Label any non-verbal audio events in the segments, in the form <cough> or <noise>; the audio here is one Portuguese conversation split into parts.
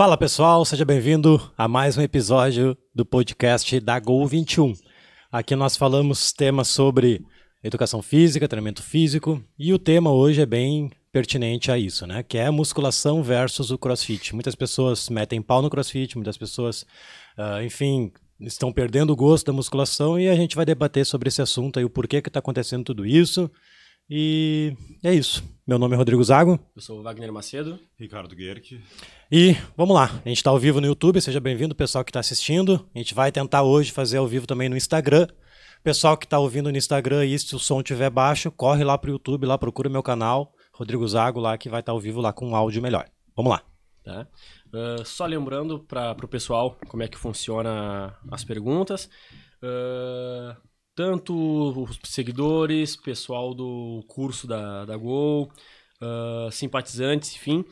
Fala pessoal, seja bem-vindo a mais um episódio do podcast da Gol 21. Aqui nós falamos temas sobre educação física, treinamento físico e o tema hoje é bem pertinente a isso, né? Que é a musculação versus o CrossFit. Muitas pessoas metem pau no CrossFit, muitas pessoas, uh, enfim, estão perdendo o gosto da musculação e a gente vai debater sobre esse assunto aí, o porquê que está acontecendo tudo isso. E é isso. Meu nome é Rodrigo Zago. Eu sou o Wagner Macedo. Ricardo Guerque. E vamos lá, a gente está ao vivo no YouTube, seja bem-vindo, pessoal que está assistindo. A gente vai tentar hoje fazer ao vivo também no Instagram. Pessoal que está ouvindo no Instagram e se o som estiver baixo, corre lá para o YouTube, lá procura meu canal, Rodrigo Zago, lá que vai estar tá ao vivo lá com um áudio melhor. Vamos lá. Tá. Uh, só lembrando para o pessoal como é que funciona as perguntas. Uh, tanto os seguidores, pessoal do curso da, da Gol, uh, simpatizantes, enfim,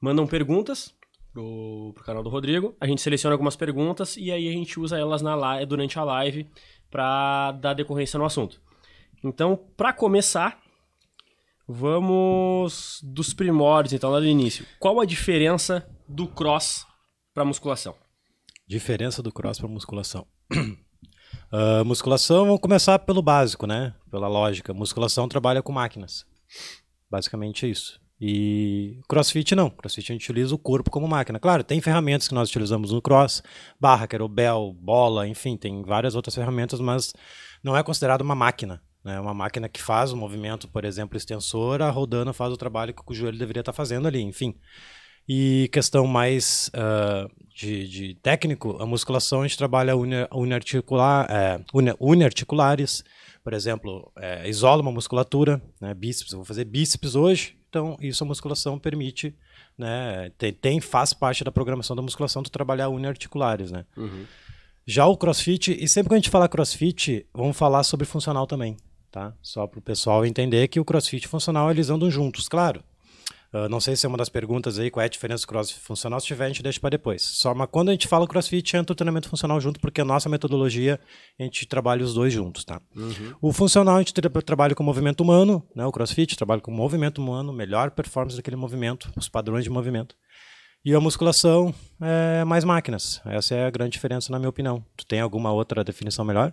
mandam perguntas pro, pro canal do Rodrigo. A gente seleciona algumas perguntas e aí a gente usa elas na live, durante a live para dar decorrência no assunto. Então, para começar, vamos dos primórdios, então, lá do início. Qual a diferença do cross para musculação? Diferença do cross para musculação. <clears throat> Uh, musculação, vamos começar pelo básico, né? Pela lógica. Musculação trabalha com máquinas. Basicamente é isso. E crossfit não. Crossfit a gente utiliza o corpo como máquina. Claro, tem ferramentas que nós utilizamos no cross, barra, querobel, bola, enfim, tem várias outras ferramentas, mas não é considerado uma máquina. Né? uma máquina que faz o movimento, por exemplo, extensora, rodando faz o trabalho que o joelho deveria estar fazendo ali, enfim. E questão mais uh, de, de, técnico, a musculação a gente trabalha uniarticular, é, uniarticulares, por exemplo, é, isola uma musculatura, né, bíceps, eu vou fazer bíceps hoje, então isso a musculação permite, né, tem, tem faz parte da programação da musculação de trabalhar uniarticulares, né. Uhum. Já o CrossFit, e sempre que a gente fala CrossFit, vamos falar sobre funcional também, tá? Só para o pessoal entender que o CrossFit e funcional eles andam juntos, claro. Uh, não sei se é uma das perguntas aí, qual é a diferença do crossfit funcional. Se tiver, a gente deixa para depois. Só, mas quando a gente fala crossfit, entra o treinamento funcional junto, porque a nossa metodologia, a gente trabalha os dois juntos, tá? Uhum. O funcional, a gente tra trabalha com movimento humano, né? O crossfit trabalha com movimento humano, melhor performance daquele movimento, os padrões de movimento. E a musculação é mais máquinas. Essa é a grande diferença, na minha opinião. Tu tem alguma outra definição melhor?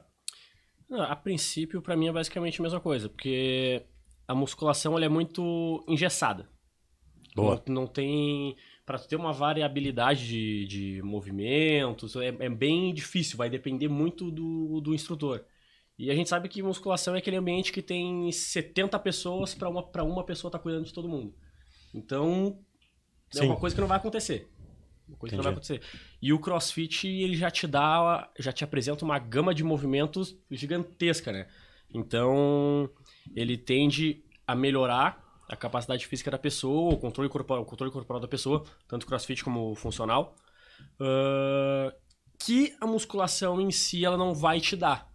Não, a princípio, para mim, é basicamente a mesma coisa, porque a musculação ela é muito engessada. Boa. Não, não tem. Para ter uma variabilidade de, de movimentos, é, é, bem difícil, vai depender muito do, do instrutor. E a gente sabe que musculação é aquele ambiente que tem 70 pessoas para uma, pra uma pessoa estar tá cuidando de todo mundo. Então, é Sim. uma coisa que não vai acontecer. Uma coisa Entendi. que não vai acontecer. E o CrossFit, ele já te dá, já te apresenta uma gama de movimentos gigantesca, né? Então, ele tende a melhorar a capacidade física da pessoa, o controle corporal, o controle corporal da pessoa, tanto crossfit como funcional, uh, que a musculação em si ela não vai te dar.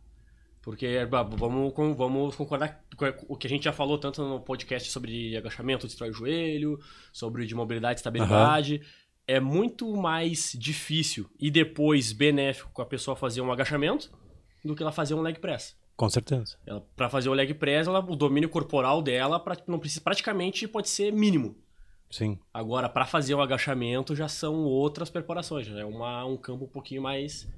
Porque vamos, vamos concordar com o que a gente já falou tanto no podcast sobre agachamento, destrói o joelho, sobre de mobilidade e estabilidade. Uhum. É muito mais difícil e depois benéfico a pessoa fazer um agachamento do que ela fazer um leg press. Com certeza. Para fazer o leg press, ela, o domínio corporal dela pra, não precisa, praticamente pode ser mínimo. Sim. Agora, para fazer o agachamento já são outras preparações, já é uma, um campo um pouquinho mais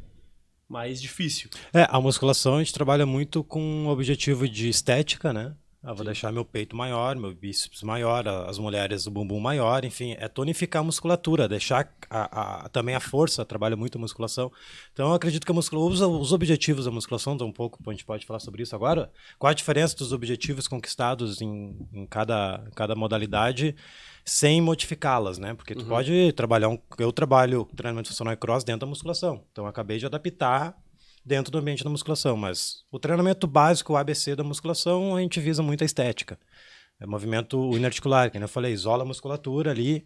mais difícil. É, a musculação a gente trabalha muito com o objetivo de estética, né? Eu vou Sim. deixar meu peito maior, meu bíceps maior, as mulheres o bumbum maior, enfim, é tonificar a musculatura, deixar a, a, também a força, trabalha muito a musculação. Então eu acredito que a musculação, os objetivos da musculação, um pouco, a gente pode falar sobre isso agora. Qual a diferença dos objetivos conquistados em, em cada, cada modalidade sem modificá-las, né? Porque tu uhum. pode trabalhar um. Eu trabalho treinamento funcional e cross dentro da musculação. Então eu acabei de adaptar dentro do ambiente da musculação, mas o treinamento básico, o ABC da musculação, a gente visa muito a estética. É movimento uniarticular, que eu falei, isola a musculatura ali,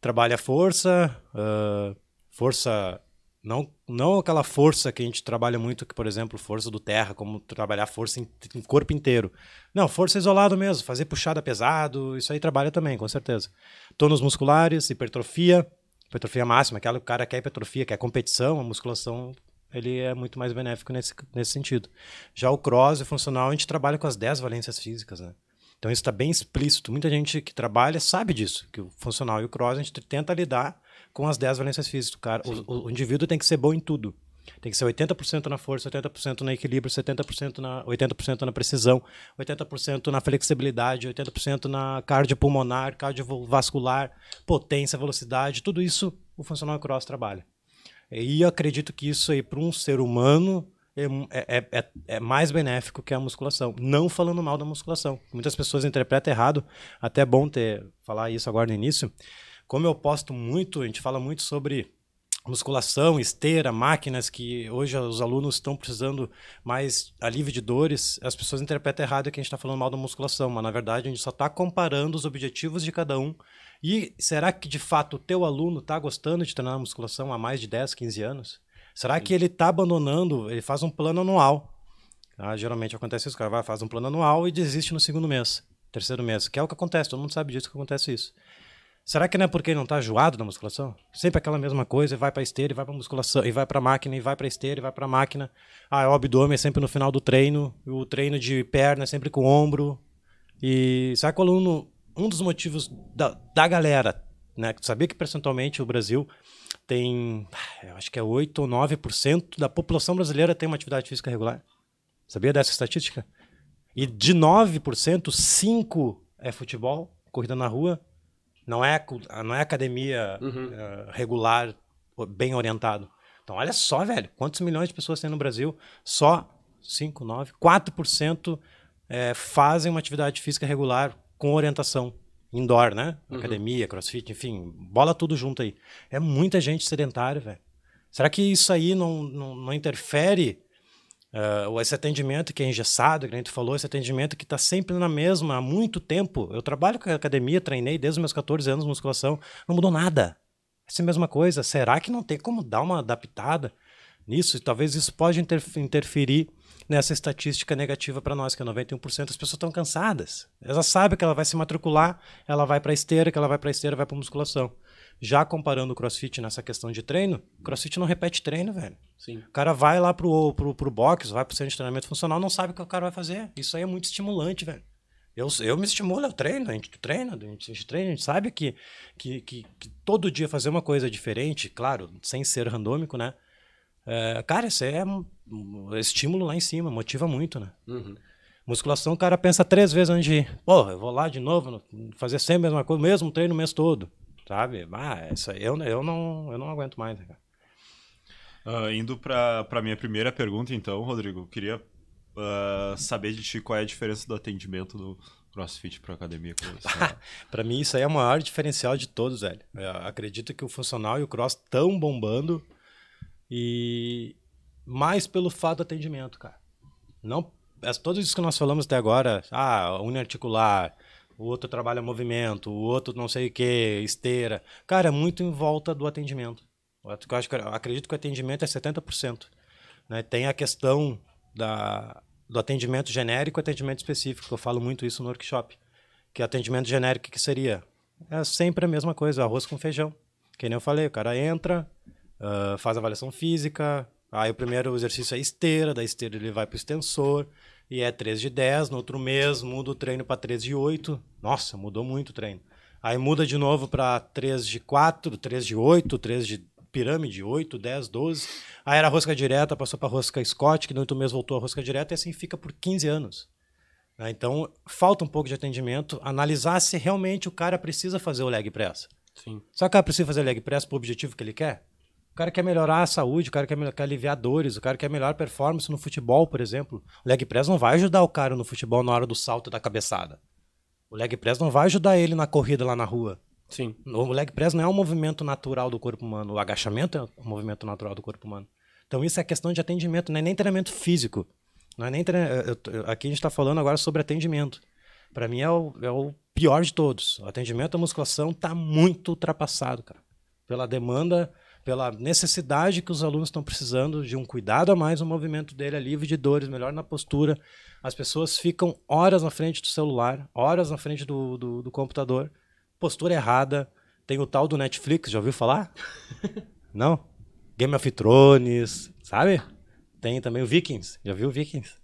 trabalha a força, uh, força não, não aquela força que a gente trabalha muito, que, por exemplo, força do terra, como trabalhar força em, em corpo inteiro. Não, força isolado mesmo, fazer puxada pesado, isso aí trabalha também, com certeza. Tônus musculares, hipertrofia, hipertrofia máxima, aquela que o cara quer hipertrofia, quer competição, a musculação ele é muito mais benéfico nesse, nesse sentido. Já o cross e funcional, a gente trabalha com as 10 valências físicas, né? Então isso está bem explícito. Muita gente que trabalha sabe disso, que o funcional e o cross a gente tenta lidar com as 10 valências físicas. Cara, o, o, indivíduo tem que ser bom em tudo. Tem que ser 80% na força, 80% no equilíbrio, 70% na 80% na precisão, 80% na flexibilidade, 80% na cardiopulmonar, cardiovascular, potência, velocidade, tudo isso o funcional cross trabalha. E eu acredito que isso aí para um ser humano é, é, é, é, mais benéfico que a musculação. Não falando mal da musculação. Muitas pessoas interpretam errado. Até é bom ter falar isso agora no início. Como eu posto muito, a gente fala muito sobre musculação, esteira, máquinas que hoje os alunos estão precisando mais alívio de dores, as pessoas interpretam errado que a gente está falando mal da musculação, mas na verdade a gente só está comparando os objetivos de cada um. E será que de fato o teu aluno está gostando de treinar musculação há mais de 10, 15 anos? Será que ele está abandonando, ele faz um plano anual? Ah, geralmente acontece isso, o cara vai, faz um plano anual e desiste no segundo mês, terceiro mês, que é o que acontece, todo mundo sabe disso que acontece isso. Será que não é porque ele não está enjoado na musculação? Sempre aquela mesma coisa, vai para esteira, e vai para musculação, e vai para máquina, e vai para esteira, e vai para máquina. Ah, o abdômen é sempre no final do treino, o treino de perna é sempre com o ombro. E será que o aluno, um dos motivos da, da galera, né, sabia que percentualmente o Brasil tem, eu acho que é 8 ou 9% da população brasileira tem uma atividade física regular? Sabia dessa estatística? E de 9%, 5% é futebol, corrida na rua, não é, não é academia uhum. uh, regular, bem orientado. Então, olha só, velho, quantos milhões de pessoas tem no Brasil? Só 5, 9, 4% é, fazem uma atividade física regular com orientação indoor, né? Uhum. Academia, crossfit, enfim, bola tudo junto aí. É muita gente sedentária, velho. Será que isso aí não, não, não interfere Uh, esse atendimento que é engessado, que a gente falou, esse atendimento que está sempre na mesma há muito tempo. Eu trabalho com a academia, treinei desde os meus 14 anos musculação, não mudou nada. Essa é a mesma coisa. Será que não tem como dar uma adaptada nisso? E talvez isso pode interferir nessa estatística negativa para nós, que é 91% das pessoas estão cansadas. Ela sabe que ela vai se matricular, ela vai para esteira, que ela vai para esteira, vai para musculação. Já comparando o crossfit nessa questão de treino, crossfit não repete treino, velho. Sim. O cara vai lá pro, pro, pro box, vai pro centro de treinamento funcional, não sabe o que o cara vai fazer. Isso aí é muito estimulante, velho. Eu, eu me estimulo, eu treino, a gente treina, a gente, a gente treina, a gente sabe que, que, que, que, todo dia fazer uma coisa diferente, claro, sem ser randômico, né? É, cara, isso é um, um, estímulo lá em cima, motiva muito, né? Uhum. Musculação, o cara pensa três vezes antes de ir. Pô, eu vou lá de novo, fazer sempre a mesma coisa, mesmo treino o mês todo. Sabe? Ah, isso aí eu, eu, não, eu não aguento mais, né, uh, indo para minha primeira pergunta, então, Rodrigo, queria uh, saber de ti qual é a diferença do atendimento do CrossFit para academia. <laughs> para mim, isso aí é o maior diferencial de todos, velho. Eu acredito que o funcional e o cross estão bombando e mais pelo fato do atendimento, cara. Não, é, todos isso que nós falamos até agora, ah, uniarticular, o outro trabalha movimento, o outro não sei o que, esteira. Cara, é muito em volta do atendimento. Eu, acho eu acredito que o atendimento é 70%. Né? Tem a questão da, do atendimento genérico e atendimento específico, eu falo muito isso no workshop. Que atendimento genérico que seria? É sempre a mesma coisa, arroz com feijão. Que nem eu falei, o cara entra, uh, faz avaliação física, aí o primeiro exercício é esteira, da esteira ele vai para o extensor, e é 3 de 10, no outro mês muda o treino para 3 de 8. Nossa, mudou muito o treino. Aí muda de novo para 3 de 4, 3 de 8, 3 de pirâmide, 8, 10, 12. Aí era rosca direta, passou para rosca Scott, que no outro mês voltou a rosca direta, e assim fica por 15 anos. Né? Então, falta um pouco de atendimento, analisar se realmente o cara precisa fazer o leg press. Sim. Só que o cara precisa fazer o leg press para o objetivo que ele quer? O cara quer melhorar a saúde, o cara quer, quer aliviar dores, o cara quer melhor performance no futebol, por exemplo. O leg press não vai ajudar o cara no futebol na hora do salto da cabeçada. O leg press não vai ajudar ele na corrida lá na rua. Sim. O leg press não é um movimento natural do corpo humano. O agachamento é um movimento natural do corpo humano. Então isso é questão de atendimento, não é nem treinamento físico. Não é nem tre... Aqui a gente está falando agora sobre atendimento. Para mim é o, é o pior de todos. O atendimento à musculação está muito ultrapassado, cara. Pela demanda pela necessidade que os alunos estão precisando de um cuidado a mais no movimento dele, é livre de dores, melhor na postura. As pessoas ficam horas na frente do celular, horas na frente do, do, do computador, postura errada. Tem o tal do Netflix, já ouviu falar? <laughs> Não? Game of Thrones, sabe? Tem também o Vikings, já viu o Vikings?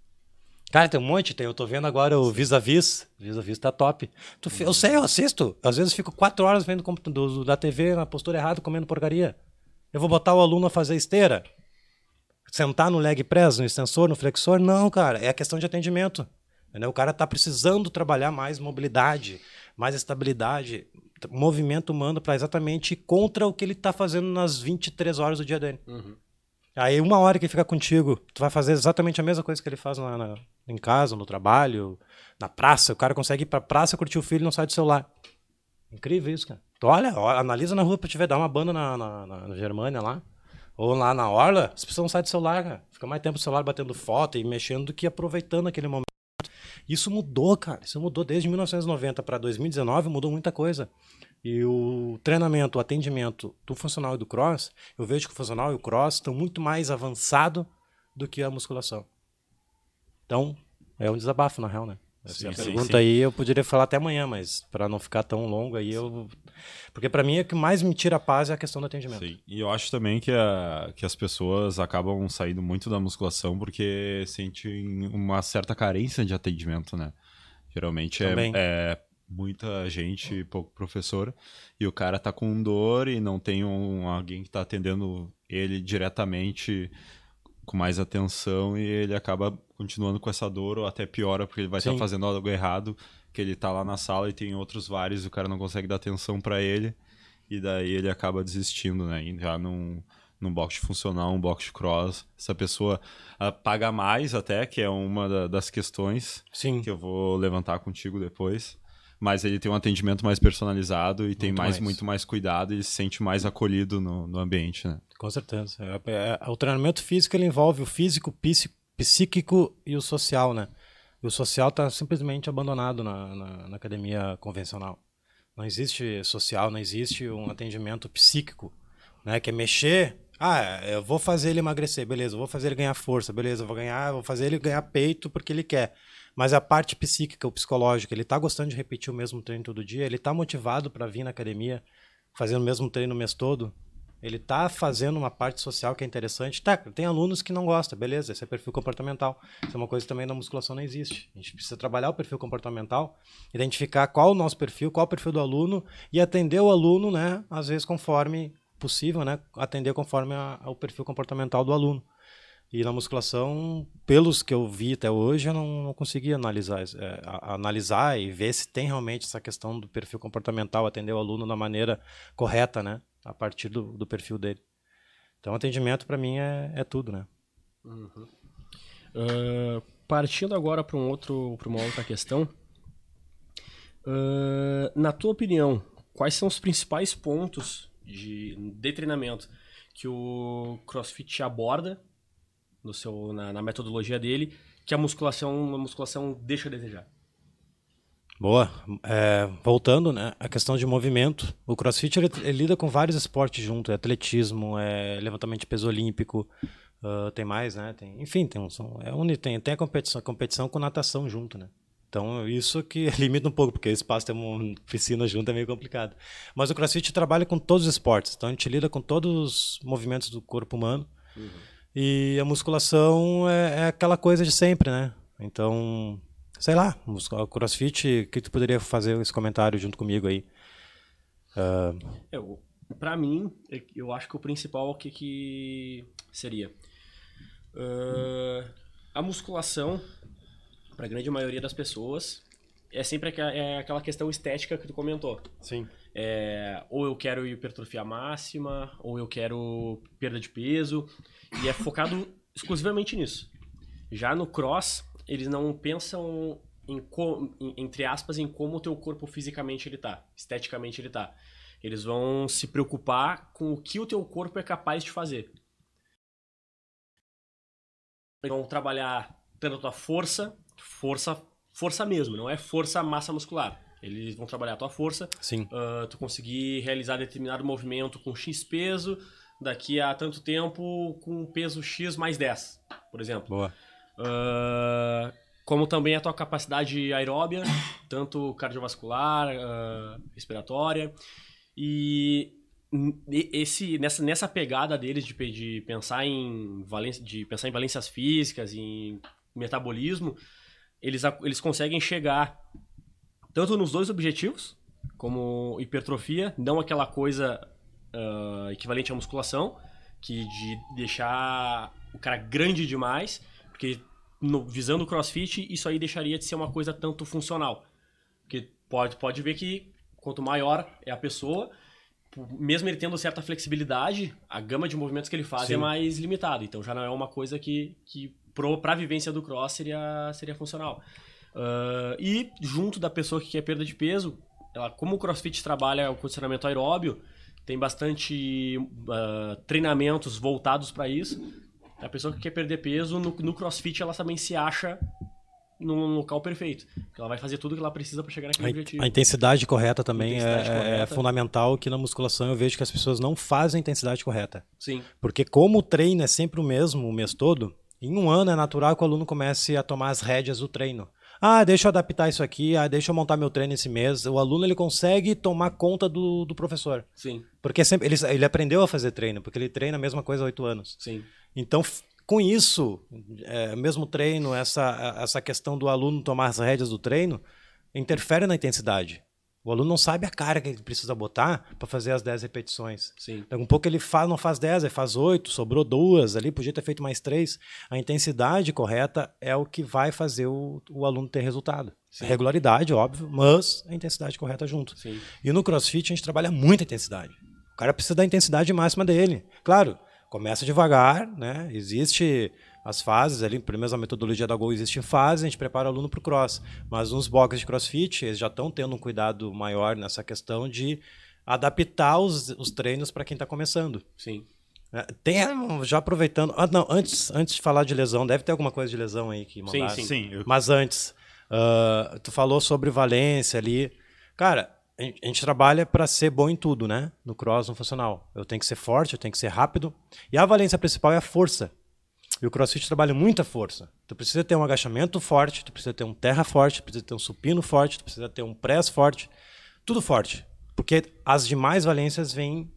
Cara, tem um monte, tem. Eu tô vendo agora o Vis-a-Vis. Vis-a-Vis tá top. Tu, eu sei, eu assisto. Às vezes fico quatro horas vendo do, da TV na postura errada, comendo porcaria. Eu vou botar o aluno a fazer esteira? Sentar no leg press, no extensor, no flexor? Não, cara. É a questão de atendimento. Entendeu? O cara tá precisando trabalhar mais mobilidade, mais estabilidade, movimento humano para exatamente contra o que ele tá fazendo nas 23 horas do dia dele. Uhum. Aí uma hora que ele fica contigo, tu vai fazer exatamente a mesma coisa que ele faz na, na em casa, no trabalho, na praça. O cara consegue ir pra praça, curtir o filho e não sai do celular. Incrível isso, cara. Tu olha, olha analisa na rua pra te ver, dá uma banda na, na, na, na Germânia lá. Ou lá na Orla, as pessoas não saem do celular, cara. Fica mais tempo no celular batendo foto e mexendo do que aproveitando aquele momento. Isso mudou, cara. Isso mudou desde 1990 para 2019, mudou muita coisa. E o treinamento, o atendimento do funcional e do cross, eu vejo que o funcional e o cross estão muito mais avançado do que a musculação. Então, é um desabafo, na real, né? Essa sim, pergunta sim, sim. aí eu poderia falar até amanhã, mas para não ficar tão longo aí eu. Porque para mim o que mais me tira a paz é a questão do atendimento. Sim, e eu acho também que, a, que as pessoas acabam saindo muito da musculação porque sentem uma certa carência de atendimento, né? Geralmente é, é, muita gente, pouco professor, e o cara tá com dor e não tem um, alguém que tá atendendo ele diretamente com mais atenção e ele acaba continuando com essa dor ou até piora porque ele vai estar tá fazendo algo errado, que ele tá lá na sala e tem outros vários e o cara não consegue dar atenção para ele e daí ele acaba desistindo, né? Já num, num boxe funcional, um boxe cross, essa pessoa paga mais até, que é uma da, das questões Sim. que eu vou levantar contigo depois mas ele tem um atendimento mais personalizado e muito tem mais, mais, muito mais cuidado e se sente mais acolhido no, no ambiente, né? Com certeza. É, é, é, o treinamento físico ele envolve o físico, psíquico e o social, né? E o social está simplesmente abandonado na, na, na, academia convencional. Não existe social, não existe um atendimento psíquico, né? Que é mexer. Ah, eu vou fazer ele emagrecer, beleza. Eu vou fazer ele ganhar força, beleza. Eu vou ganhar, vou fazer ele ganhar peito porque ele quer. Mas a parte psíquica, o psicológico, ele está gostando de repetir o mesmo treino todo dia, ele está motivado para vir na academia, fazendo o mesmo treino o mês todo, ele está fazendo uma parte social que é interessante. Tá, tem alunos que não gostam, beleza, esse é perfil comportamental. Isso é uma coisa que também na musculação não existe. A gente precisa trabalhar o perfil comportamental, identificar qual o nosso perfil, qual o perfil do aluno e atender o aluno, né, às vezes conforme possível, né, atender conforme o perfil comportamental do aluno. E na musculação, pelos que eu vi até hoje, eu não, não consegui analisar, é, analisar e ver se tem realmente essa questão do perfil comportamental, atender o aluno da maneira correta, né? A partir do, do perfil dele. Então, atendimento para mim é, é tudo, né? Uhum. Uh, partindo agora para um outro, para uma outra questão, uh, na tua opinião, quais são os principais pontos de, de treinamento que o CrossFit aborda no seu, na, na, metodologia dele que a musculação, a musculação deixa a desejar. Boa. É, voltando, né, a questão de movimento. O CrossFit ele, ele lida com vários esportes junto, é atletismo, é levantamento de peso olímpico, uh, tem mais, né? Tem, enfim, tem, um, é onde tem, tem a competição, a competição com natação junto, né? Então, isso que <laughs> limita um pouco, porque o espaço tem uma piscina junto é meio complicado. Mas o CrossFit trabalha com todos os esportes, então a gente lida com todos os movimentos do corpo humano. Uhum. E a musculação é, é, aquela coisa de sempre, né? Então, sei lá, o crossfit, o que tu poderia fazer esse comentário junto comigo aí? Uh... Eu, pra mim, é eu acho que o principal que, que seria uh, a musculação, para a grande maioria das pessoas, é sempre é aquela questão estética que tu comentou. Sim. É, ou eu quero hipertrofia máxima, ou eu quero perda de peso. E é focado exclusivamente nisso. Já no cross, eles não pensam em, entre aspas, em como o teu corpo fisicamente ele tá, esteticamente ele tá. Eles vão se preocupar com o que o teu corpo é capaz de fazer. Eles vão trabalhar tanto a tua força, força, força mesmo, não é força massa muscular. Eles vão trabalhar a tua força, Sim. Uh, tu conseguir realizar determinado movimento com X peso, daqui a tanto tempo com peso X mais 10, por exemplo. Boa. Uh, como também a tua capacidade aeróbia, tanto cardiovascular, uh, respiratória. E esse, nessa, nessa pegada deles de, de, pensar em valência, de pensar em valências físicas, em metabolismo, eles, eles conseguem chegar tanto nos dois objetivos, como hipertrofia, não aquela coisa uh, equivalente à musculação, que de deixar o cara grande demais, porque no, visando o crossfit, isso aí deixaria de ser uma coisa tanto funcional. Porque pode, pode ver que quanto maior é a pessoa, mesmo ele tendo certa flexibilidade, a gama de movimentos que ele faz é Sim. é mais limitada. Então já não é uma coisa que, que para a vivência do cross seria, seria funcional. Uh, e junto da pessoa que quer perda de peso, ela, como o crossfit trabalha o condicionamento aeróbio, tem bastante uh, treinamentos voltados para isso. A pessoa que quer perder peso, no, no crossfit, ela também se acha no local perfeito. Ela vai fazer tudo que ela precisa para chegar naquele a, objetivo. A intensidade correta também intensidade é, é correta. é, fundamental que na musculação eu vejo que as pessoas não fazem a intensidade correta. Sim. Porque como o treino é sempre o mesmo o mês todo, em um ano é natural que o aluno comece a tomar as rédeas do treino. Ah, deixa eu adaptar isso aqui, ah, deixa eu montar meu treino esse mês. O aluno ele consegue tomar conta do, do professor. Sim. Porque sempre ele, ele aprendeu a fazer treino, porque ele treina a mesma coisa há oito anos. Sim. Então, com isso, é, mesmo treino, essa, essa questão do aluno tomar as rédeas do treino, interfere na intensidade. O aluno não sabe a cara que ele precisa botar para fazer as 10 repetições. Sim. Então, um pouco ele faz, não faz 10, ele faz 8, sobrou duas ali, podia ter feito mais três. A intensidade correta é o que vai fazer o, o aluno ter resultado. Sim. Regularidade, óbvio, mas a intensidade correta junto. Sim. E no CrossFit a gente trabalha muita intensidade. O cara precisa da intensidade máxima dele. Claro, começa devagar, né? Existe as fases ali, pelo menos a metodologia da Gol existe fase, a gente prepara o aluno para o cross. Mas nos boxes de crossfit, eles já estão tendo um cuidado maior nessa questão de adaptar os, os treinos para quem está começando. Sim. É, tem, já aproveitando. Ah, não, antes, antes de falar de lesão, deve ter alguma coisa de lesão aí que mandaram. Sim, sim. sim Mas antes, uh, tu falou sobre valência ali. Cara, a gente, trabalha para ser bom em tudo, né? No cross, no funcional. Eu tenho que ser forte, eu tenho que ser rápido. E a valência principal é a força. E o CrossFit trabalha muita força. Tu precisa ter um agachamento forte, tu precisa ter um terra forte, tu precisa ter um supino forte, tu precisa ter um press forte, tudo forte. Porque as demais valências vêm,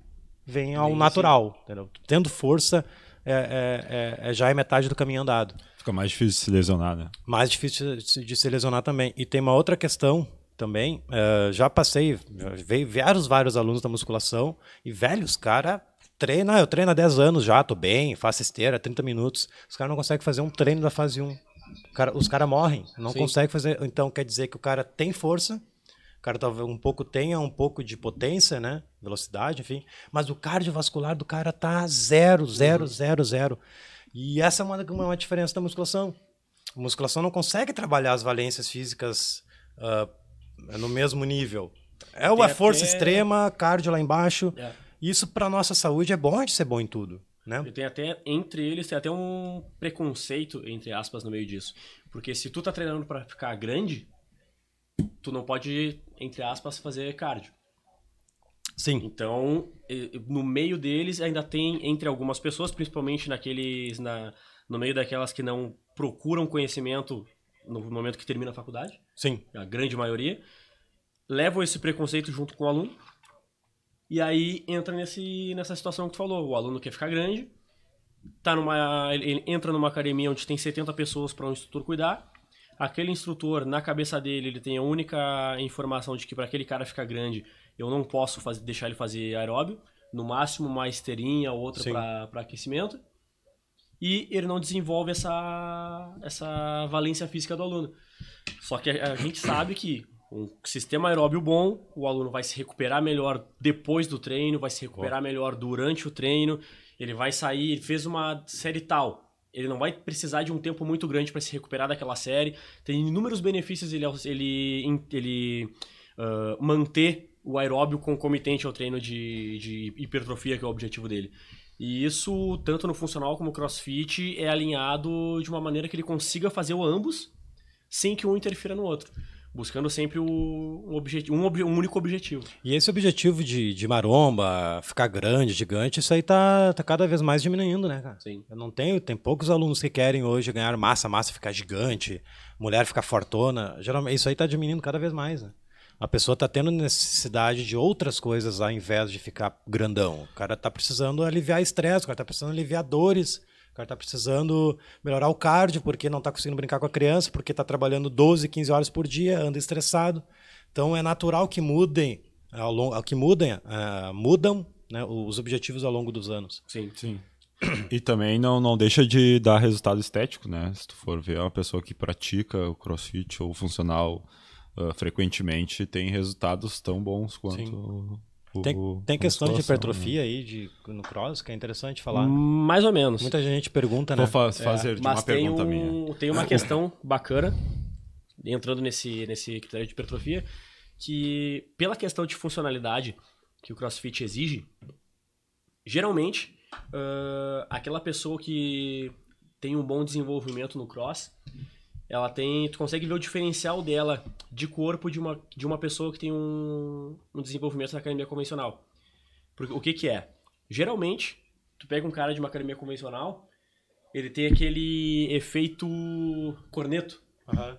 vêm ao natural. Tendo força, é, é, é, já é metade do caminho andado. Fica mais difícil de se lesionar, né? Mais difícil de se lesionar também. E tem uma outra questão também. Uh, já passei, veio vários, vários alunos da musculação e velhos, cara, treina, eu treino há 10 anos já, tô bem, faço esteira, 30 minutos. Os caras não conseguem fazer um treino da fase 1. Cara, os caras morrem, não conseguem fazer. Então quer dizer que o cara tem força, o cara talvez um pouco tenha um pouco de potência, né? Velocidade, enfim. Mas o cardiovascular do cara tá zero, zero, uhum. zero, zero. E essa é uma, uma diferença da musculação. A musculação não consegue trabalhar as valências físicas uh, no mesmo nível. É uma força até... extrema, cardio lá embaixo. É. Isso para nossa saúde é bom de ser bom em tudo. Né? E tem até, entre eles, tem até um preconceito, entre aspas, no meio disso. Porque se tu tá treinando para ficar grande, tu não pode, entre aspas, fazer cardio. Sim. Então, no meio deles ainda tem, entre algumas pessoas, principalmente naqueles, na, no meio daquelas que não procuram conhecimento no momento que termina a faculdade. Sim. A grande maioria. Levam esse preconceito junto com o aluno e aí entra nesse, nessa situação que tu falou. O aluno quer ficar grande, tá numa, ele entra numa academia onde tem 70 pessoas para um instrutor cuidar. Aquele instrutor, na cabeça dele, ele tem a única informação de que para aquele cara ficar grande, eu não posso fazer, deixar ele fazer aeróbio. No máximo, uma esteirinha, outra para aquecimento. E ele não desenvolve essa, essa valência física do aluno. Só que a, a gente sabe que um sistema aeróbio bom, o aluno vai se recuperar melhor depois do treino, vai se recuperar melhor durante o treino, ele vai sair, ele fez uma série tal, ele não vai precisar de um tempo muito grande para se recuperar daquela série, tem inúmeros benefícios ele, ele, ele uh, manter o aeróbio concomitante ao treino de, de hipertrofia, que é o objetivo dele. E isso, tanto no funcional como no crossfit, é alinhado de uma maneira que ele consiga fazer o ambos sem que um interfira no outro buscando sempre o, um, um, um, único objetivo. E esse objetivo de, de maromba, ficar grande, gigante, isso aí tá, tá cada vez mais diminuindo, né, cara? Sim. Eu não tenho, tem poucos alunos que querem hoje ganhar massa, massa ficar gigante, mulher ficar fortona. Geralmente isso aí tá diminuindo cada vez mais, né? A pessoa tá tendo necessidade de outras coisas ao invés de ficar grandão. O cara tá precisando aliviar estresse, o cara tá precisando aliviar dores O cara está precisando melhorar o cardio porque não está conseguindo brincar com a criança, porque está trabalhando 12, 15 horas por dia, anda estressado. Então é natural que mudem, ao longo, que mudem, uh, mudam né, os objetivos ao longo dos anos. Sim, sim. E também não, não deixa de dar resultado estético, né? Se tu for ver uma pessoa que pratica o crossfit ou funcional uh, frequentemente, tem resultados tão bons quanto. O, tem, tem questão de hipertrofia né? aí de, no cross que é interessante falar. Mais ou menos. Muita gente pergunta, né? Vou fa fazer é, uma pergunta um, minha. Tem uma <laughs> questão bacana, entrando nesse, nesse critério de hipertrofia, que pela questão de funcionalidade que o crossfit exige, geralmente uh, aquela pessoa que tem um bom desenvolvimento no cross, ela tem. Tu consegue ver o diferencial dela de corpo de uma, de uma pessoa que tem um, um desenvolvimento na academia convencional. Porque o que, que é? Geralmente, tu pega um cara de uma academia convencional, ele tem aquele efeito corneto. Uhum.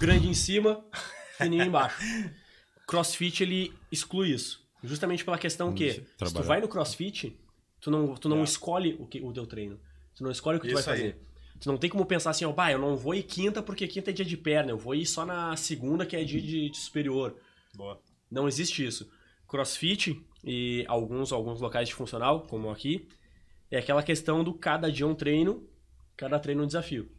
Grande em cima, fininho embaixo. Crossfit ele exclui isso. Justamente pela questão que, se tu vai no crossfit, Tu não, tu não é. escolhe o, que, o teu treino. Tu não escolhe o que Isso tu vai fazer. Tu não tem como pensar assim, ó, bah, eu não vou ir quinta porque quinta é dia de perna, eu vou ir só na segunda que é dia de, de superior. Boa. Não existe isso. Crossfit e alguns, alguns locais de funcional, como aqui, é aquela questão do cada dia um treino, cada treino um desafio.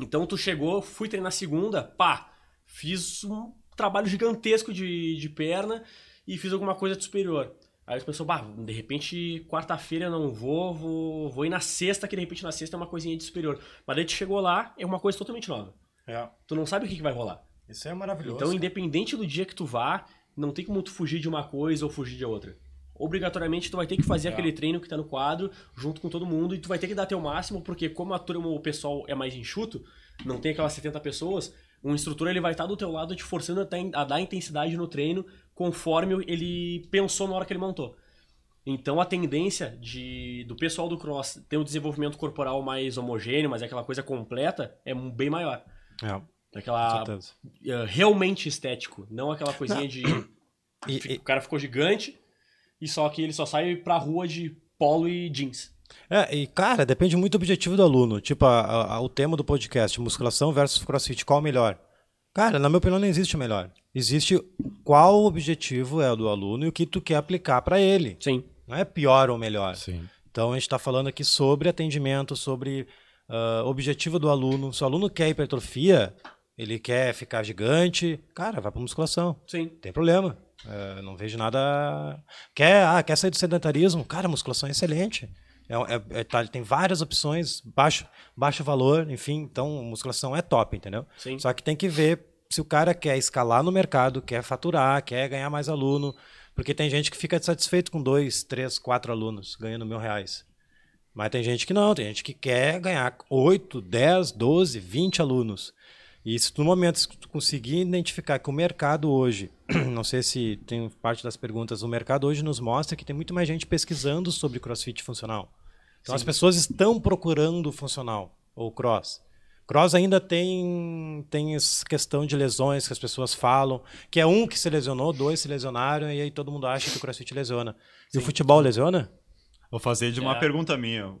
Então tu chegou, fui treinar segunda, pá, fiz um trabalho gigantesco de, de perna e fiz alguma coisa de superior. Aí as pessoas, bah, de repente, quarta-feira eu não vou, vou, vou ir na sexta, que de repente na sexta é uma coisinha de superior. Mas daí tu chegou lá, é uma coisa totalmente nova. É. Tu não sabe o que, que vai rolar. Isso é maravilhoso. Então, independente do dia que tu vá, não tem como tu fugir de uma coisa ou fugir de outra. Obrigatoriamente, tu vai ter que fazer é. aquele treino que tá no quadro, junto com todo mundo, e tu vai ter que dar teu máximo, porque como a turma, o pessoal é mais enxuto, não tem aquelas 70 pessoas, o instrutor ele vai estar do teu lado te forçando a, dar intensidade no treino conforme ele pensou na hora que ele montou. Então a tendência de, do pessoal do cross ter um desenvolvimento corporal mais homogêneo, mas aquela coisa completa, é bem maior. É. Aquela uh, realmente estético, não aquela coisinha não. de <coughs> e, o cara ficou gigante e só que ele só sai pra rua de polo e jeans. É, e cara, depende muito do objetivo do aluno. Tipo, a, a, o tema do podcast, musculação versus crossfit, qual o melhor? Cara, na minha opinião, não existe o melhor. Existe qual o objetivo é do aluno e o que tu quer aplicar para ele. Sim. Não é pior ou melhor. Sim. Então a gente está falando aqui sobre atendimento, sobre uh, objetivo do aluno. Se o aluno quer hipertrofia, ele quer ficar gigante, cara, vai para musculação. Sim. Tem problema. Uh, não vejo nada. Quer, ah, quer sair do sedentarismo? Cara, musculação é excelente. É, é, é, tá, tem várias opções, baixo, baixo valor, enfim, então musculação é top, entendeu? Sim. Só que tem que ver se o cara quer escalar no mercado, quer faturar, quer ganhar mais aluno, porque tem gente que fica satisfeito com dois, três, quatro alunos ganhando mil reais. Mas tem gente que não, tem gente que quer ganhar oito, dez, doze, vinte alunos. E se no momento que tu conseguir identificar que o mercado hoje, <clears throat> não sei se tem parte das perguntas, o mercado hoje nos mostra que tem muito mais gente pesquisando sobre crossfit funcional. Então Sim. as pessoas estão procurando funcional ou cross. Cross ainda tem, tem essa questão de lesões que as pessoas falam, que é um que se lesionou, dois se lesionaram, e aí todo mundo acha que o crossfit lesiona. E Sim. o futebol lesiona? Vou fazer de uma é. pergunta minha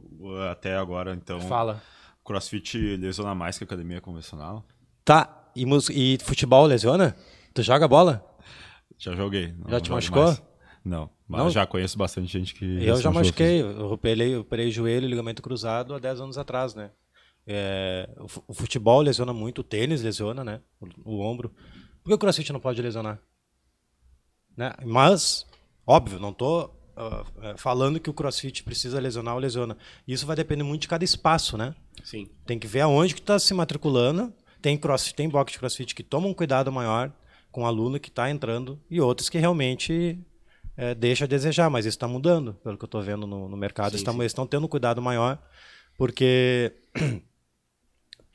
até agora, então. Fala. Crossfit lesiona mais que a academia convencional? Tá. E, e futebol lesiona? Tu joga bola? Já joguei. Já te machucou? Mais. Não, mas não? já conheço bastante gente que. Eu já machuquei. Eu operei, eu operei joelho e ligamento cruzado há 10 anos atrás, né? É, o futebol lesiona muito, o tênis lesiona, né? O, o, ombro. Por que o crossfit não pode lesionar? Né? Mas, óbvio, não estou uh, falando que o crossfit precisa lesionar ou lesiona. Isso vai depender muito de cada espaço, né? Sim. Tem que ver aonde que está se matriculando. Tem crossfit, tem box de crossfit que tomam um cuidado maior com o aluno que está entrando e outros que realmente é, deixa a desejar, mas isso está mudando, pelo que eu estou vendo no, no mercado. Sim, eles estão tendo um cuidado maior, porque <clears throat>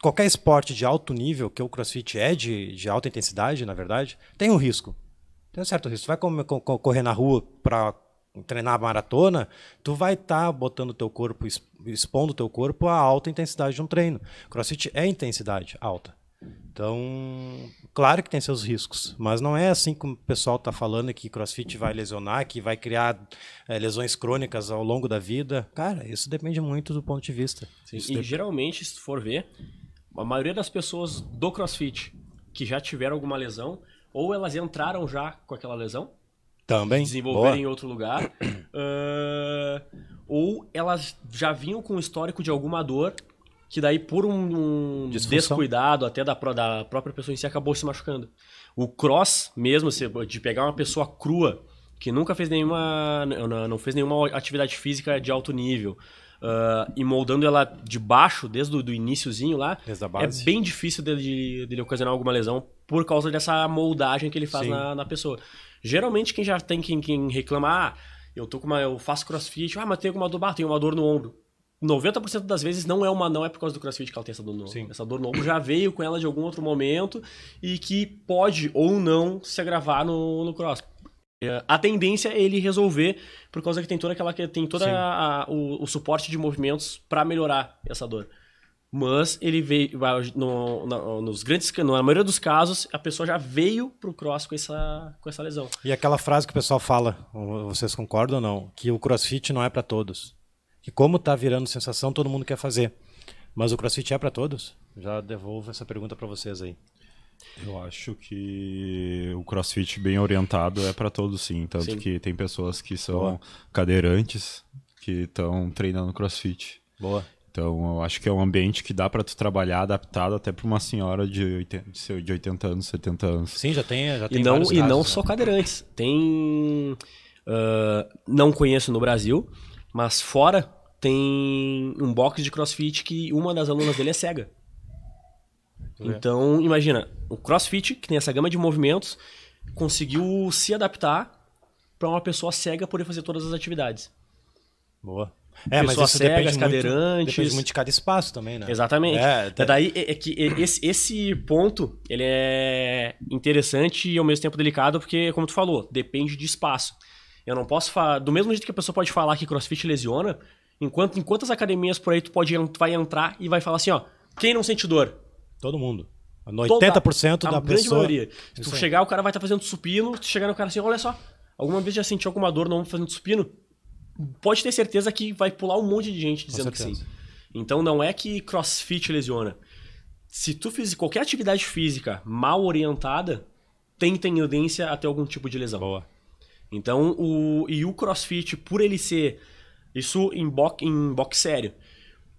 qualquer esporte de alto nível, que o crossfit é de, de alta intensidade, na verdade, tem um risco. Tem um certo risco. Tu vai correr na rua para treinar maratona, tu vai estar tá botando teu corpo, expondo teu corpo a alta intensidade de um treino. Crossfit é intensidade alta. Então, claro que tem seus riscos, mas não é assim como o pessoal está falando que crossfit vai lesionar, que vai criar é, lesões crônicas ao longo da vida. Cara, isso depende muito do ponto de vista. Sim, e geralmente, se for ver, a maioria das pessoas do crossfit que já tiveram alguma lesão, ou elas entraram já com aquela lesão, também. Desenvolveram em outro lugar, <clears throat> uh, ou elas já vinham com o histórico de alguma dor que daí por um, um descuidado até da, da própria pessoa em si acabou se machucando. O cross mesmo, de pegar uma pessoa crua, que nunca fez nenhuma, não fez nenhuma atividade física de alto nível, uh, e moldando ela de baixo, desde o do iníciozinho lá, é bem difícil dele, dele ocasionar alguma lesão por causa dessa moldagem que ele faz na, na, pessoa. Geralmente quem já tem quem, quem reclama, ah, eu tô com uma, eu faço crossfit, ah, mas tenho uma dor, ah, tenho uma dor no ombro. 90% das vezes não é uma não é por causa do CrossFit que ela tem essa dor no ombro. Essa dor no ombro já veio com ela de algum outro momento e que pode ou não se agravar no, no cross. É, a tendência é ele resolver por causa que tem toda aquela tem toda a, o, o, suporte de movimentos para melhorar essa dor. Mas ele veio no, no, nos grandes, na maioria dos casos, a pessoa já veio pro cross com essa, com essa lesão. E aquela frase que o pessoal fala, vocês concordam ou não? Que o crossfit não é para todos que como está virando sensação, todo mundo quer fazer. Mas o CrossFit é para todos? Já devolvo essa pergunta para vocês aí. Eu acho que o CrossFit bem orientado é para todos sim, tanto sim. que tem pessoas que são Boa. cadeirantes que estão treinando CrossFit. Boa. Então, eu acho que é um ambiente que dá para tu trabalhar adaptado até para uma senhora de 80, de 80 anos, 70 anos. Sim, já tem, já tem e não E casos, não né? só cadeirantes. Tem uh, não conheço no Brasil, mas fora tem um box de crossfit que uma das alunas dele é cega. É. Então, imagina, o crossfit, que tem essa gama de movimentos, conseguiu se adaptar para uma pessoa cega poder fazer todas as atividades. Boa. É, Pessoas mas cegas, cadeirantes. Muito, depende muito de cada espaço também, né? Exatamente. É, até... Daí é, é que esse, esse ponto ele é interessante e ao mesmo tempo delicado, porque, como tu falou, depende de espaço. Eu não posso falar. Do mesmo jeito que a pessoa pode falar que crossfit lesiona, enquanto em quantas academias por aí tu pode, tu vai entrar e vai falar assim, ó, quem não sente dor? Todo mundo. 80% Toda, da a grande maioria. Se tu chegar, o cara vai estar tá fazendo supino, tu chegar no cara assim, olha só, alguma vez já sentiu alguma dor não fazendo supino? Pode ter certeza que vai pular um monte de gente dizendo que sim. Então não é que crossfit lesiona. Se tu fizer qualquer atividade física mal orientada, tem tendência a ter algum tipo de lesão. Boa. Então, o, e o crossfit, por ele ser. Isso em box, em box sério.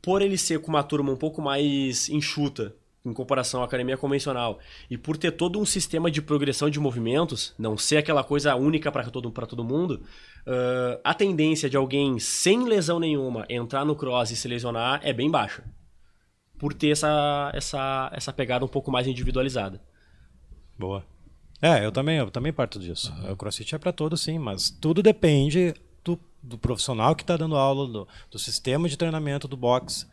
Por ele ser com uma turma um pouco mais enxuta em comparação à academia convencional, e por ter todo um sistema de progressão de movimentos, não ser aquela coisa única para todo, todo mundo, uh, a tendência de alguém sem lesão nenhuma entrar no cross e se lesionar é bem baixa. Por ter essa, essa, essa pegada um pouco mais individualizada. Boa. É, eu também, eu também parto disso. Uhum. O crossfit é para todos, sim, mas tudo depende do, do profissional que está dando aula, do, do, sistema de treinamento do box.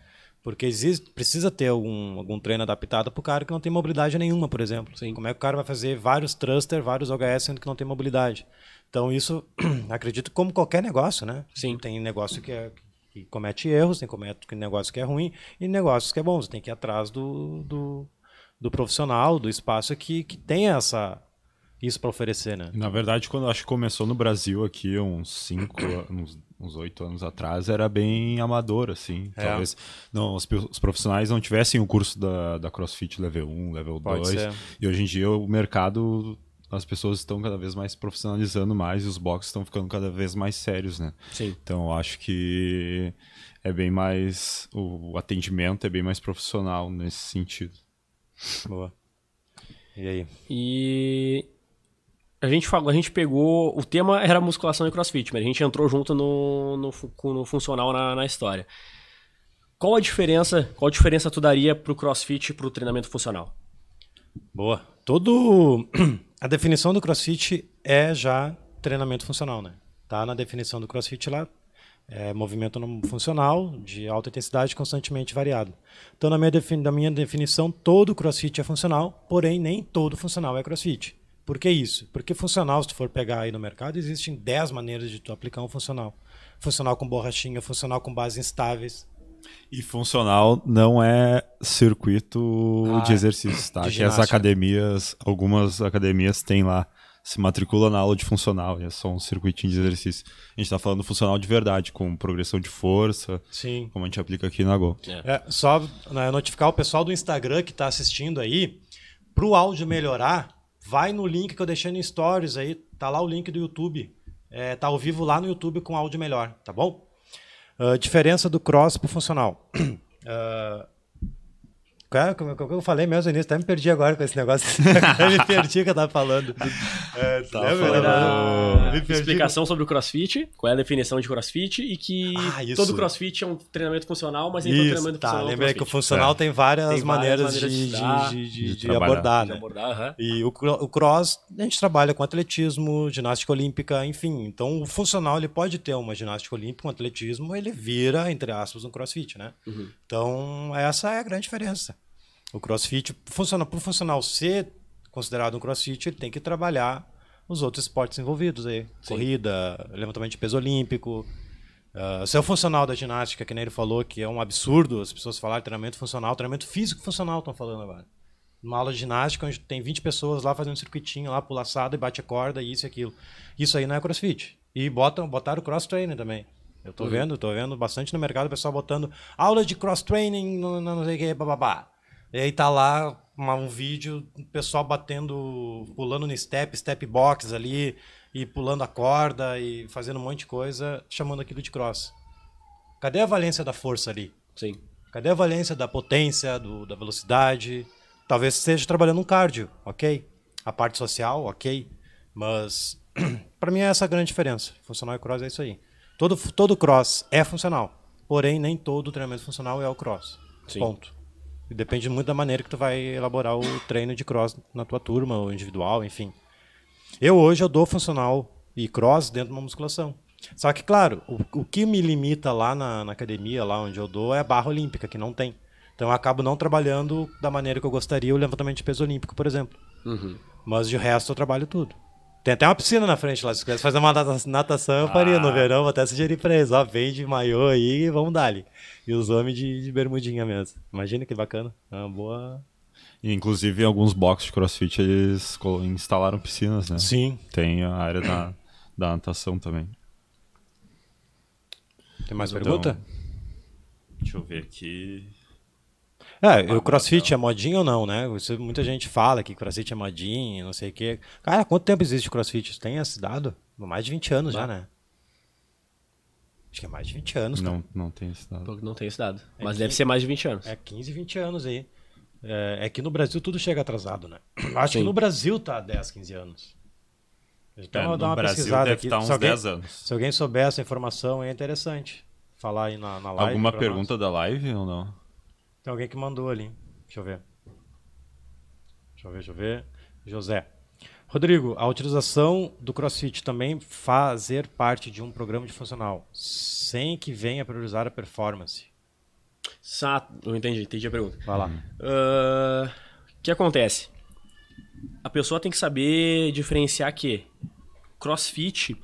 Porque existe, precisa ter algum, algum treino adaptado para o cara que não tem mobilidade nenhuma, por exemplo. Sim. Como é que o cara vai fazer vários thruster, vários OHS, sendo que não tem mobilidade? Então, isso, <clears throat> acredito, como qualquer negócio, né? Sim. Tem negócio que, é, que comete erros, tem comete negócio que é ruim e negócios que é bom. Você tem que ir atrás do, do, do profissional, do espaço que, que tem essa, isso para oferecer, né? Na verdade, quando acho que começou no Brasil aqui, uns 5, <coughs> uns 8 anos atrás, era bem amador, assim. É. Talvez não, os, os, profissionais não tivessem o curso da, da CrossFit Level 1, Level Pode 2. Ser. E hoje em dia o mercado, as pessoas estão cada vez mais profissionalizando mais e os boxes estão ficando cada vez mais sérios, né? Sim. Então acho que é bem mais. O atendimento é bem mais profissional nesse sentido. Boa. E aí? E a gente falou, a gente pegou. O tema era musculação e crossfit, mas a gente entrou junto no, no, no funcional na, na, história. Qual a diferença? Qual a diferença tu daria pro crossfit e pro treinamento funcional? Boa. Todo. <clears throat> A definição do crossfit é já treinamento funcional, né? Tá na definição do crossfit lá. É movimento funcional de alta intensidade constantemente variado. Então, na minha, na minha definição, todo crossfit é funcional, porém nem todo funcional é crossfit. Por que isso? Porque funcional, se tu for pegar aí no mercado, existem 10 maneiras de tu aplicar um funcional. Funcional com borrachinha, funcional com bases instáveis. E funcional não é circuito ah, de exercícios, tá? De que as academias, algumas academias têm lá, se matricula na aula de funcional, e é só um circuitinho de exercício. A gente tá falando funcional de verdade, com progressão de força, Sim. como a gente aplica aqui na Go. É. É, só né, notificar o pessoal do Instagram que tá assistindo aí, pro áudio melhorar, vai no link que eu deixei no Stories aí, tá lá o link do YouTube. É, tá ao vivo lá no YouTube com áudio melhor, tá bom? Uh, diferença do cross para o funcional. Uh, <clears throat> Cara, como, como eu falei mesmo no início, até me perdi agora com esse negócio. <laughs> me perdi o que eu tava falando. É, tá lembra? Falando... Explicação sobre o crossfit, qual é a definição de crossfit e que ah, todo crossfit é um treinamento funcional, mas nem todo treinamento tá, funcional. É lembrei que o funcional é. tem, várias tem maneiras, maneiras de, de, de, de, abordar. Né? abordar E o, o cross, a gente trabalha com atletismo, ginástica olímpica, enfim. Então o funcional ele pode ter uma ginástica olímpica, um atletismo, ele vira, entre aspas, um crossfit, né? Uhum. Então essa é a grande diferença. O crossfit, funciona, para o funcional ser considerado um crossfit, ele tem que trabalhar os outros esportes envolvidos aí. Sim. Corrida, levantamento de peso olímpico. Uh, se é o funcional da ginástica, que nem ele falou, que é um absurdo as pessoas falarem treinamento funcional, treinamento físico funcional estão falando agora. Uma aula de ginástica onde tem 20 pessoas lá fazendo um circuitinho lá, pula assado e bate a corda, isso e aquilo. Isso aí não é crossfit. E botam, botaram cross training também. Eu tô uhum. vendo, tô vendo bastante no mercado o pessoal botando aula de cross training, não, não sei o que, bababá. E aí tá lá uma, um vídeo, o pessoal batendo, pulando no step, step box ali, e pulando a corda e fazendo um monte de coisa, chamando aquilo de cross. Cadê a valência da força ali? Sim. Cadê a valência da potência, do, da velocidade? Talvez esteja trabalhando um cardio, ok? A parte social, ok? Mas <clears throat> para mim é essa a grande diferença. Funcional e cross é isso aí. Todo, todo cross é funcional, porém nem todo treinamento funcional é o cross. Sim. Ponto. Depende muito da maneira que tu vai elaborar o treino de cross na tua turma, ou individual, enfim. Eu hoje eu dou funcional e cross dentro de uma musculação. Só que, claro, o, o que me limita lá na, na, academia, lá onde eu dou, é a barra olímpica, que não tem. Então eu acabo não trabalhando da maneira que eu gostaria o levantamento de peso olímpico, por exemplo. Uhum. Mas de resto eu trabalho tudo. Tem até uma piscina na frente lá. Se quisesse fazer uma natação, eu faria no ah. verão. Vou até sugerir pra eles. Ó, vem de maiô aí e vamos dar-lhe. E os homens de, de bermudinha mesmo. Imagina que bacana. É uma boa. E, inclusive, em alguns boxes de crossfit eles instalaram piscinas, né? Sim. Tem a área da, da natação também. Tem mais então, pergunta? Deixa eu ver aqui. É, o crossfit é modinha ou não, né? muita gente fala que crossfit é modinha, não sei o quê. Cara, quanto tempo existe crossfit? Tem esse dado? Mais de 20 anos já, né? Acho que é mais de 20 anos. Não, não tem esse dado. Não tem esse dado. É Mas 15, deve ser mais de 20 anos. É 15, 20 anos aí. É, é que no Brasil tudo chega atrasado, né? <clears throat> Acho Sim. que no Brasil tá 10, 15 anos. Então, é, dar uma Brasil pesquisada deve aqui. Estar uns se alguém, 10 anos. Se alguém souber essa informação, é interessante falar aí na, na live. Alguma pergunta nós. da live ou não? Tem alguém que mandou ali. Deixa eu ver. Deixa eu ver, deixa eu ver. José. Rodrigo, a utilização do CrossFit também fazer parte de um programa de funcional, sem que venha priorizar a performance. Sato, eu entendi, entendi a pergunta. Vai lá. Uh, o que acontece? A pessoa tem que saber diferenciar que CrossFit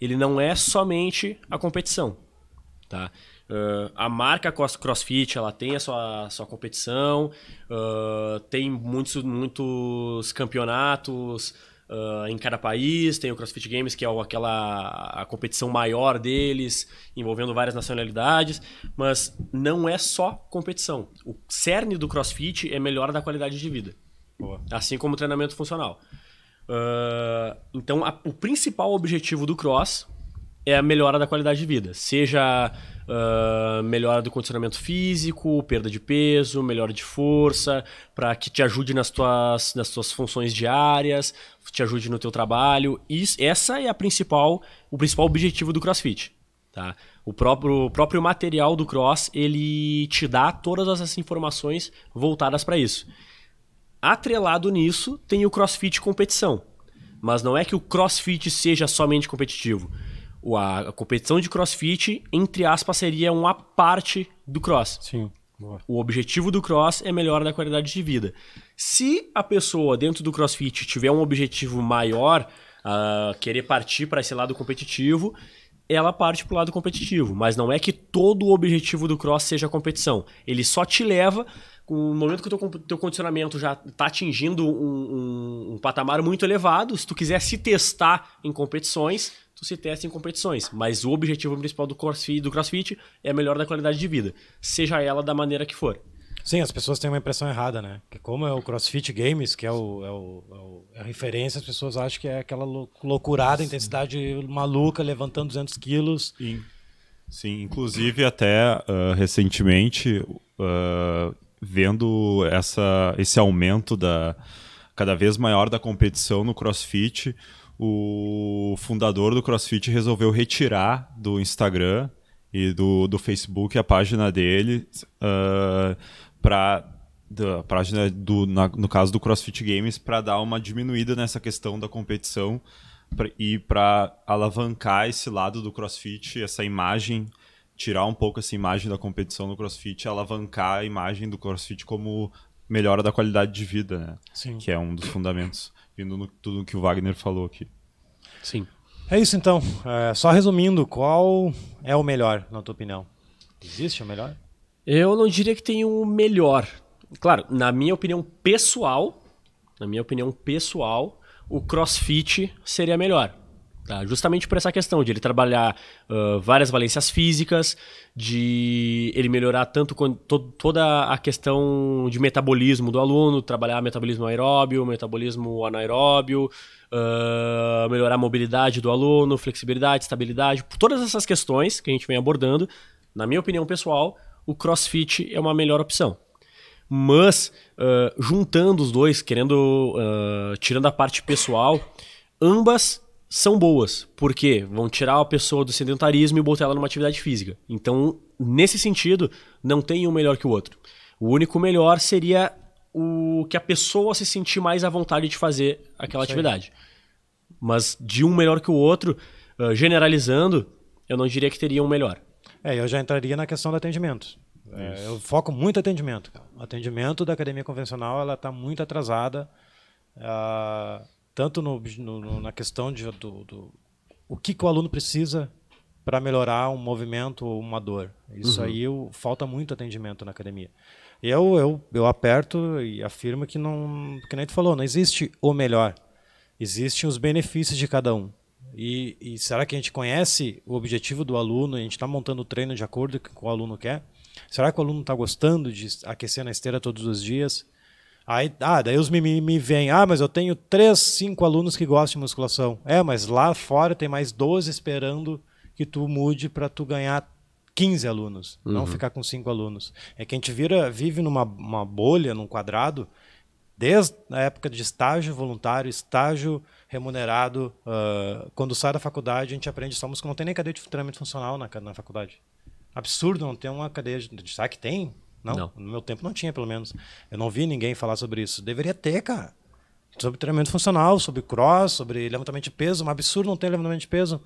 ele não é somente a competição, tá? Uh, a marca CrossFit ela tem a sua, sua competição, uh, tem muitos, muitos campeonatos uh, em cada país, tem o CrossFit Games, que é aquela a competição maior deles, envolvendo várias nacionalidades, mas não é só competição. O cerne do CrossFit é melhora da qualidade de vida, Boa. assim como o treinamento funcional. então, a, o principal objetivo do Cross é a melhora da qualidade de vida, seja uh, melhora do condicionamento físico, perda de peso, melhora de força, para que te ajude nas tuas, nas tuas funções diárias, te ajude no teu trabalho. Isso, essa é a principal, o principal objetivo do CrossFit. Tá? O próprio, o próprio material do Cross ele te dá todas essas informações voltadas para isso. Atrelado nisso, tem o CrossFit competição. Mas não é que o CrossFit seja somente competitivo a, competição de crossfit, entre aspas, seria uma parte do cross. Sim. Boa. O objetivo do cross é melhora da qualidade de vida. Se a pessoa dentro do crossfit tiver um objetivo maior, uh, querer partir para esse lado competitivo, ela parte para o lado competitivo, mas não é que todo o objetivo do cross seja a competição. Ele só te leva, no momento que o teu, teu condicionamento já está atingindo um, um, um, patamar muito elevado, se tu quiser se testar em competições, tu se testa em competições. Mas o objetivo principal do crossfit, do crossfit é a melhora da qualidade de vida, seja ela da maneira que for. Sim, as pessoas têm uma impressão errada, né? Que como é o CrossFit Games, que é, o, é, o, é, a referência, as pessoas acham que é aquela loucurada, intensidade maluca, levantando 200 quilos. Sim, Sim inclusive até uh, recentemente, uh, vendo essa, esse aumento da cada vez maior da competição no CrossFit, o fundador do CrossFit resolveu retirar do Instagram e do, do Facebook a página dele uh, para da página do na, no caso do CrossFit Games para dar uma diminuída nessa questão da competição pra, e para alavancar esse lado do CrossFit, essa imagem, tirar um pouco essa imagem da competição no CrossFit, alavancar a imagem do CrossFit como melhora da qualidade de vida, né? Sim. Que é um dos fundamentos, vindo no tudo que o Wagner falou aqui. Sim. É isso então. É, só resumindo, qual é o melhor, na tua opinião? Existe o melhor? Eu não diria que tem um melhor. Claro, na minha opinião pessoal, na minha opinião pessoal, o CrossFit seria melhor. Tá? Justamente por essa questão de ele trabalhar uh, várias valências físicas, de ele melhorar tanto to toda a questão de metabolismo do aluno, trabalhar metabolismo aeróbio, metabolismo anaeróbio, uh, melhorar a mobilidade do aluno, flexibilidade, estabilidade, todas essas questões que a gente vem abordando, na minha opinião pessoal, o CrossFit é uma melhor opção. Mas, uh, juntando os dois, querendo, tirando a parte pessoal, ambas são boas, porque vão tirar a pessoa do sedentarismo e botar ela numa atividade física. Então, nesse sentido, não tem um melhor que o outro. O único melhor seria o que a pessoa se sentir mais à vontade de fazer aquela Isso atividade. Aí. Mas de um melhor que o outro, uh, generalizando, eu não diria que teria um melhor. É, eu já entraria na questão do atendimento. É, eu foco muito atendimento. O atendimento da academia convencional ela está muito atrasada, uh, tanto no, no, na questão de, do, do, o que, que o aluno precisa para melhorar um movimento ou uma dor. Isso uhum. aí eu, falta muito atendimento na academia. Eu, eu, eu aperto e afirmo que não, que nem tu falou, não existe o melhor. Existem os benefícios de cada um. E, e, será que a gente conhece o objetivo do aluno? A gente está montando o treino de acordo com o que o aluno quer? Será que o aluno está gostando de aquecer na esteira todos os dias? Aí, ah, daí os me, me vêm, ah, mas eu tenho três, cinco alunos que gostam de musculação. É, mas lá fora tem mais 12 esperando que tu mude para tu ganhar 15 alunos, uhum. não ficar com cinco alunos. É que a gente vira, vive numa uma bolha, num quadrado, desde a época de estágio voluntário, estágio remunerado. Uh, quando sai da faculdade, a gente aprende só música. Não tem nem cadeia de treinamento funcional na, na faculdade. Absurdo não ter uma cadeia de. Será que tem? Não, não, no meu tempo não tinha, pelo menos. Eu não vi ninguém falar sobre isso. Deveria ter, cara. Sobre treinamento funcional, sobre cross, sobre levantamento de peso. Um absurdo não ter levantamento de peso.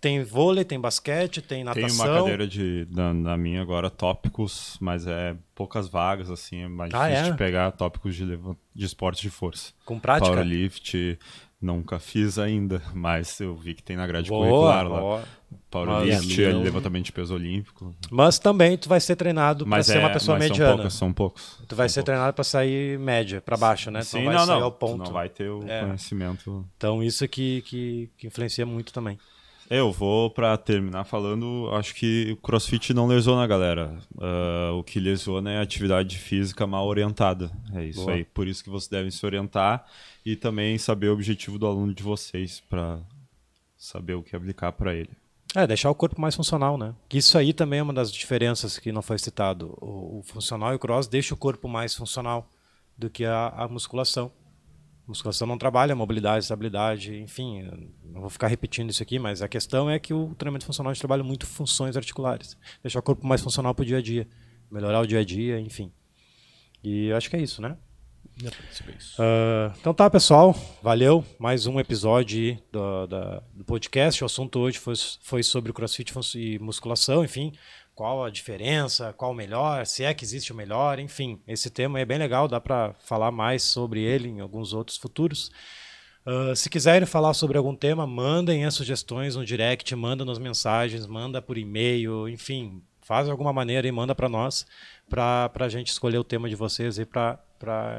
Tem vôlei, tem basquete, tem natação. Tem uma cadeira de, na, na minha agora, tópicos, mas é poucas vagas, assim, é mais ah, difícil é? de pegar tópicos de, de esporte de força. Com prática? Powerlift, nunca fiz ainda, mas eu vi que tem na grade boa, curricular boa. lá. Powerlift, mas, levantamento de peso olímpico. Mas também tu vai ser treinado para ser é, uma pessoa mas mediana. São poucos, são poucos. Tu vai são ser poucos. treinado para sair média, para baixo, né? Sim, tu não, vai não, sair não. ao ponto. Tu não vai ter o é. conhecimento. Então isso que, que, que influencia muito também. Eu vou para terminar falando, acho que o CrossFit não lesiona a galera. Uh, o que lesiona é a atividade física mal orientada. É isso Boa. aí. Por isso que vocês devem se orientar e também saber o objetivo do aluno de vocês para saber o que aplicar para ele. É, deixar o corpo mais funcional, né? Isso aí também é uma das diferenças que não foi citado. O, o funcional e o cross deixa o corpo mais funcional do que a, a musculação musculação não trabalha mobilidade, estabilidade, enfim, não vou ficar repetindo isso aqui, mas a questão é que o treinamento funcional a trabalha muito funções articulares, deixar o corpo mais funcional para o dia a dia, melhorar o dia a dia, enfim. E eu acho que é isso, né? Uh, então tá, pessoal. Valeu. Mais um episódio do, do podcast. O assunto hoje foi, foi sobre crossfit e musculação, enfim qual a diferença, qual o melhor, se é que existe o melhor, enfim, esse tema é bem legal, dá para falar mais sobre ele em alguns outros futuros. Uh, se quiserem falar sobre algum tema, mandem as sugestões no direct, manda nas mensagens, manda por e-mail, enfim, faz de alguma maneira e manda para nós, para a gente escolher o tema de vocês e para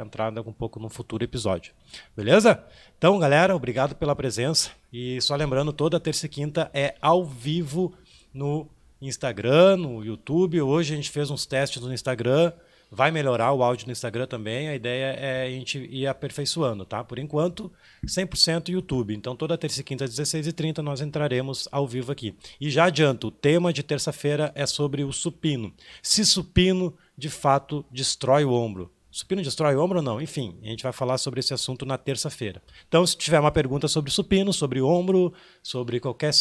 entrar um pouco no futuro episódio. Beleza? Então, galera, obrigado pela presença. E só lembrando, toda terça e quinta é ao vivo no Instagram, no YouTube. Hoje a gente fez uns testes no Instagram. Vai melhorar o áudio no Instagram também. A ideia é a gente ir aperfeiçoando, tá? Por enquanto, 100% YouTube. Então, toda terça e quinta, às 16h30, nós entraremos ao vivo aqui. E já adianto, o tema de terça-feira é sobre o supino. Se supino, de fato, destrói o ombro. Supino destrói o ombro ou não? Enfim, a gente vai falar sobre esse assunto na terça-feira. Então, se tiver uma pergunta sobre supino, sobre ombro, sobre qualquer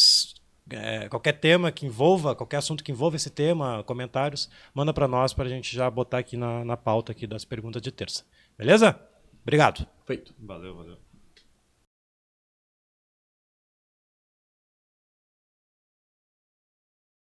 é, qualquer tema que envolva, qualquer assunto que envolva esse tema, comentários, manda para nós para a gente já botar aqui na, na pauta aqui das perguntas de terça. Beleza? Obrigado. Feito. Valeu, valeu.